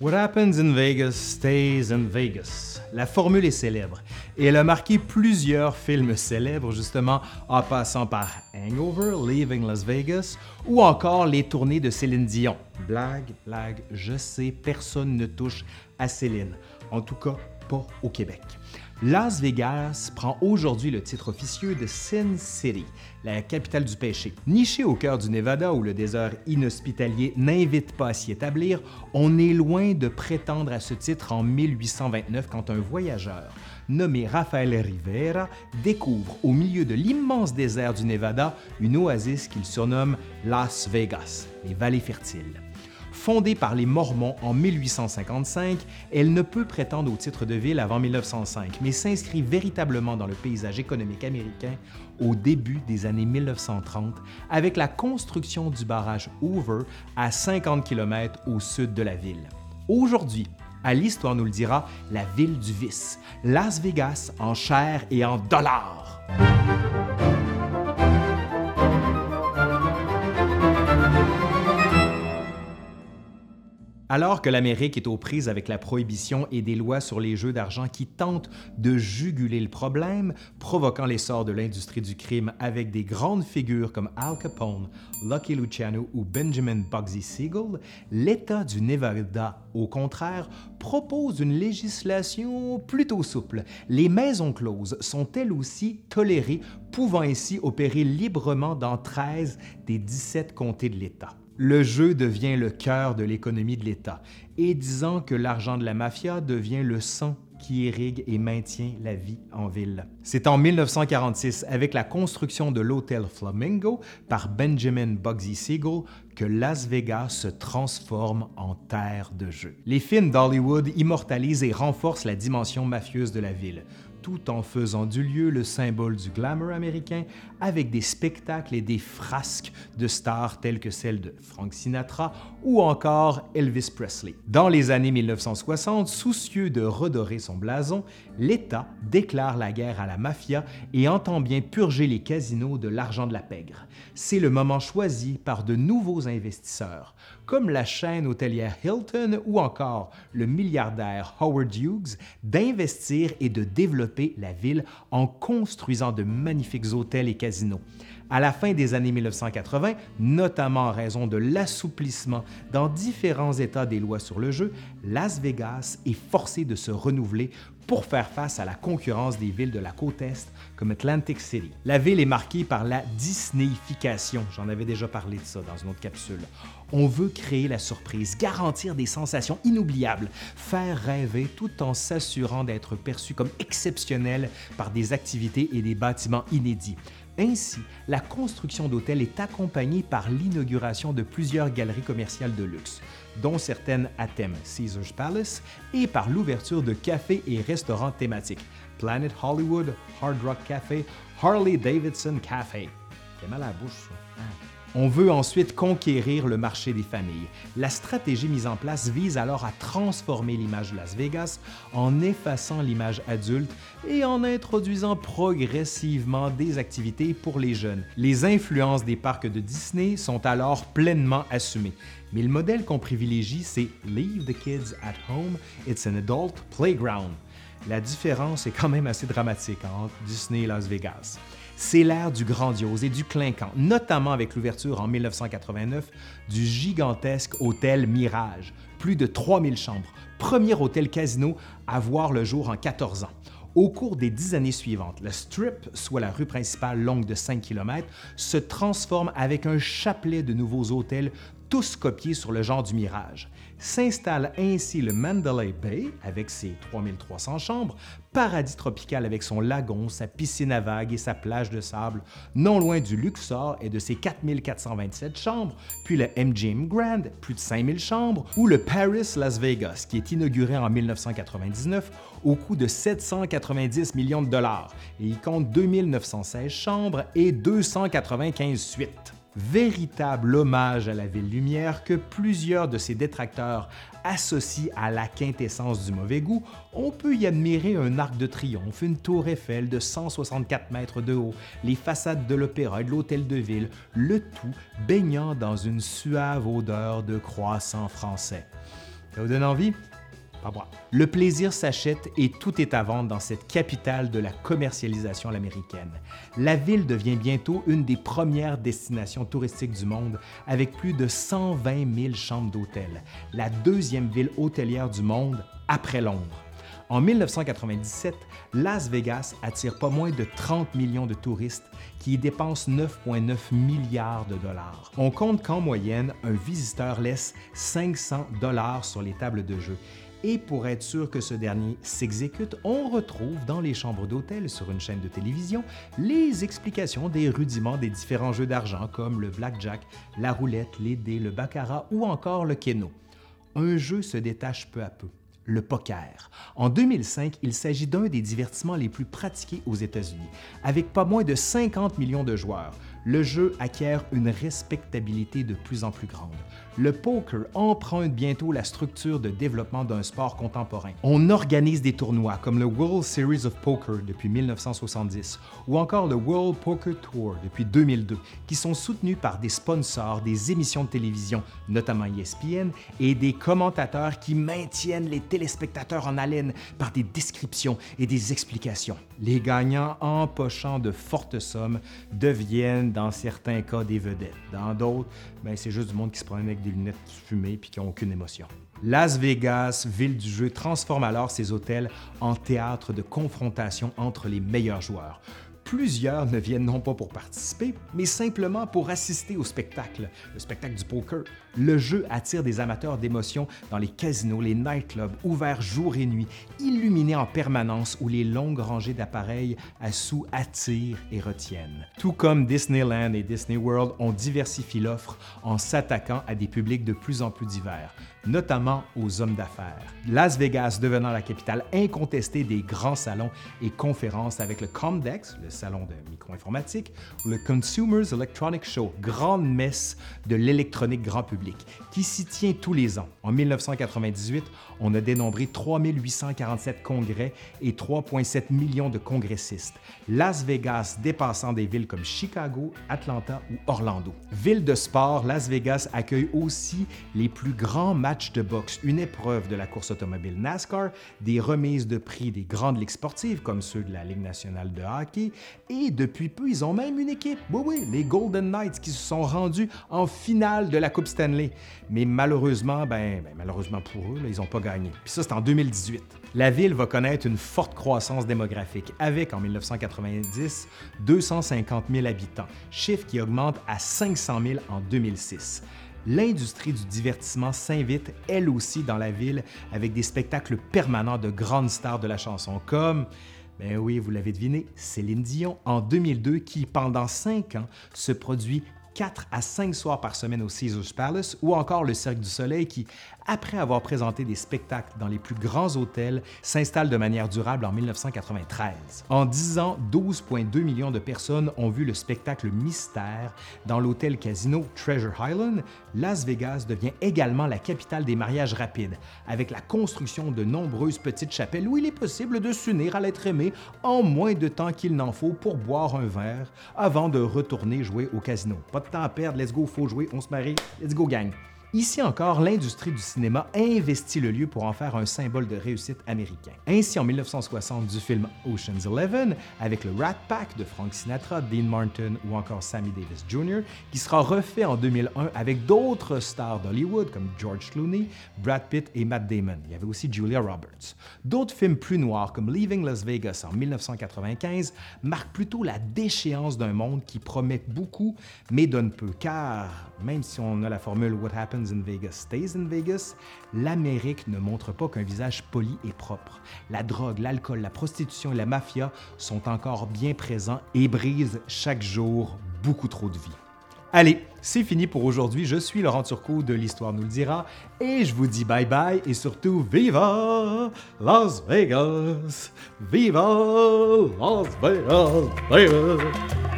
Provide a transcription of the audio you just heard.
What happens in Vegas stays in Vegas. La formule est célèbre et elle a marqué plusieurs films célèbres, justement, en passant par Hangover, Leaving Las Vegas ou encore les tournées de Céline Dion. Blague, blague, je sais, personne ne touche à Céline. En tout cas, pas au Québec. Las Vegas prend aujourd'hui le titre officieux de Sin City, la capitale du péché. Niché au cœur du Nevada où le désert inhospitalier n'invite pas à s'y établir, on est loin de prétendre à ce titre en 1829 quand un voyageur nommé Rafael Rivera découvre au milieu de l'immense désert du Nevada une oasis qu'il surnomme Las Vegas, les vallées fertiles. Fondée par les Mormons en 1855, elle ne peut prétendre au titre de ville avant 1905, mais s'inscrit véritablement dans le paysage économique américain au début des années 1930 avec la construction du barrage Hoover à 50 km au sud de la ville. Aujourd'hui, à l'Histoire nous le dira, la ville du vice, Las Vegas en chair et en dollars. Alors que l'Amérique est aux prises avec la prohibition et des lois sur les jeux d'argent qui tentent de juguler le problème, provoquant l'essor de l'industrie du crime avec des grandes figures comme Al Capone, Lucky Luciano ou Benjamin Bugsy Siegel, l'État du Nevada, au contraire, propose une législation plutôt souple. Les maisons closes sont elles aussi tolérées, pouvant ainsi opérer librement dans 13 des 17 comtés de l'État le jeu devient le cœur de l'économie de l'État, et disant que l'argent de la mafia devient le sang qui irrigue et maintient la vie en ville. C'est en 1946, avec la construction de l'hôtel Flamingo par Benjamin Bugsy Siegel, que Las Vegas se transforme en terre de jeu. Les films d'Hollywood immortalisent et renforcent la dimension mafieuse de la ville, tout en faisant du lieu le symbole du glamour américain avec des spectacles et des frasques de stars telles que celles de Frank Sinatra ou encore Elvis Presley. Dans les années 1960, soucieux de redorer son blason, l'État déclare la guerre à la mafia et entend bien purger les casinos de l'argent de la pègre. C'est le moment choisi par de nouveaux investisseurs, comme la chaîne hôtelière Hilton ou encore le milliardaire Howard Hughes, d'investir et de développer la ville en construisant de magnifiques hôtels et casinos. À la fin des années 1980, notamment en raison de l'assouplissement dans différents États des lois sur le jeu, Las Vegas est forcé de se renouveler pour faire face à la concurrence des villes de la côte Est comme Atlantic City. La ville est marquée par la Disneyification, j'en avais déjà parlé de ça dans une autre capsule. On veut créer la surprise, garantir des sensations inoubliables, faire rêver tout en s'assurant d'être perçu comme exceptionnel par des activités et des bâtiments inédits. Ainsi, la construction d'hôtels est accompagnée par l'inauguration de plusieurs galeries commerciales de luxe, dont certaines à thème Caesars Palace, et par l'ouverture de cafés et restaurants thématiques Planet Hollywood, Hard Rock Café, Harley Davidson Café. On veut ensuite conquérir le marché des familles. La stratégie mise en place vise alors à transformer l'image de Las Vegas en effaçant l'image adulte et en introduisant progressivement des activités pour les jeunes. Les influences des parcs de Disney sont alors pleinement assumées. Mais le modèle qu'on privilégie, c'est Leave the kids at home, it's an adult playground. La différence est quand même assez dramatique entre Disney et Las Vegas. C'est l'ère du grandiose et du clinquant, notamment avec l'ouverture en 1989 du gigantesque hôtel Mirage, plus de 3000 chambres, premier hôtel casino à voir le jour en 14 ans. Au cours des dix années suivantes, le Strip, soit la rue principale longue de 5 km, se transforme avec un chapelet de nouveaux hôtels, tous copiés sur le genre du Mirage. S'installe ainsi le Mandalay Bay avec ses 3300 chambres, paradis tropical avec son lagon, sa piscine à vagues et sa plage de sable, non loin du Luxor et de ses 4427 chambres, puis le MGM Grand, plus de 5000 chambres, ou le Paris Las Vegas, qui est inauguré en 1999 au coût de 790 millions de dollars, et il compte 2916 chambres et 295 suites véritable hommage à la ville lumière que plusieurs de ses détracteurs associent à la quintessence du mauvais goût, on peut y admirer un arc de triomphe, une tour Eiffel de 164 mètres de haut, les façades de l'opéra et de l'hôtel de ville, le tout baignant dans une suave odeur de croissant français. Ça vous donne envie? Le plaisir s'achète et tout est à vendre dans cette capitale de la commercialisation américaine. La ville devient bientôt une des premières destinations touristiques du monde avec plus de 120 000 chambres d'hôtel, la deuxième ville hôtelière du monde après Londres. En 1997, Las Vegas attire pas moins de 30 millions de touristes qui y dépensent 9,9 milliards de dollars. On compte qu'en moyenne, un visiteur laisse 500 dollars sur les tables de jeu et pour être sûr que ce dernier s'exécute, on retrouve dans les chambres d'hôtel sur une chaîne de télévision les explications des rudiments des différents jeux d'argent comme le blackjack, la roulette, les dés, le baccarat ou encore le keno. Un jeu se détache peu à peu le poker. En 2005, il s'agit d'un des divertissements les plus pratiqués aux États-Unis. Avec pas moins de 50 millions de joueurs, le jeu acquiert une respectabilité de plus en plus grande. Le poker emprunte bientôt la structure de développement d'un sport contemporain. On organise des tournois comme le World Series of Poker depuis 1970 ou encore le World Poker Tour depuis 2002, qui sont soutenus par des sponsors, des émissions de télévision, notamment ESPN, et des commentateurs qui maintiennent les téléspectateurs en haleine par des descriptions et des explications. Les gagnants, empochant de fortes sommes, deviennent dans certains cas des vedettes. Dans d'autres, ben, c'est juste du monde qui se promène avec des lunettes fumées puis qui n'ont aucune émotion. Las Vegas, ville du jeu, transforme alors ses hôtels en théâtre de confrontation entre les meilleurs joueurs plusieurs ne viennent non pas pour participer, mais simplement pour assister au spectacle, le spectacle du poker. Le jeu attire des amateurs d'émotions dans les casinos, les nightclubs, ouverts jour et nuit, illuminés en permanence où les longues rangées d'appareils à sous attirent et retiennent. Tout comme Disneyland et Disney World, on diversifie l'offre en s'attaquant à des publics de plus en plus divers notamment aux hommes d'affaires. Las Vegas devenant la capitale incontestée des grands salons et conférences avec le Comdex, le salon de micro-informatique, ou le Consumers Electronic Show, grande messe de l'électronique grand public, qui s'y tient tous les ans. En 1998, on a dénombré 3847 congrès et 3,7 millions de congressistes. Las Vegas dépassant des villes comme Chicago, Atlanta ou Orlando. Ville de sport, Las Vegas accueille aussi les plus grands matchs de boxe, une épreuve de la course automobile NASCAR, des remises de prix des grandes ligues sportives comme ceux de la Ligue nationale de hockey, et depuis peu, ils ont même une équipe, oui oui, les Golden Knights qui se sont rendus en finale de la Coupe Stanley. Mais malheureusement, ben, ben malheureusement pour eux, ils n'ont pas gagné. Puis ça, c'est en 2018. La ville va connaître une forte croissance démographique, avec en 1990 250 000 habitants, chiffre qui augmente à 500 000 en 2006 l'industrie du divertissement s'invite elle aussi dans la ville avec des spectacles permanents de grandes stars de la chanson comme ben oui, vous l'avez deviné, Céline Dion en 2002 qui, pendant cinq ans, se produit 4 à 5 soirs par semaine au Caesars Palace ou encore le Cirque du Soleil qui, après avoir présenté des spectacles dans les plus grands hôtels, s'installe de manière durable en 1993. En 10 ans, 12,2 millions de personnes ont vu le spectacle Mystère dans l'hôtel casino Treasure Island. Las Vegas devient également la capitale des mariages rapides, avec la construction de nombreuses petites chapelles où il est possible de s'unir à l'être aimé en moins de temps qu'il n'en faut pour boire un verre avant de retourner jouer au casino. Temps à perdre, let's go, faut jouer, on se marie, let's go gang. Ici encore, l'industrie du cinéma investit le lieu pour en faire un symbole de réussite américain. Ainsi, en 1960, du film Ocean's Eleven, avec le Rat Pack de Frank Sinatra, Dean Martin ou encore Sammy Davis Jr., qui sera refait en 2001 avec d'autres stars d'Hollywood comme George Clooney, Brad Pitt et Matt Damon. Il y avait aussi Julia Roberts. D'autres films plus noirs comme Leaving Las Vegas en 1995 marquent plutôt la déchéance d'un monde qui promet beaucoup mais donne peu, car même si on a la formule What Happens in Vegas stays in Vegas, l'Amérique ne montre pas qu'un visage poli et propre. La drogue, l'alcool, la prostitution et la mafia sont encore bien présents et brisent chaque jour beaucoup trop de vie. Allez, c'est fini pour aujourd'hui. Je suis Laurent Turcot de l'Histoire nous le dira et je vous dis bye bye et surtout Viva Las Vegas! Viva Las Vegas! Viva!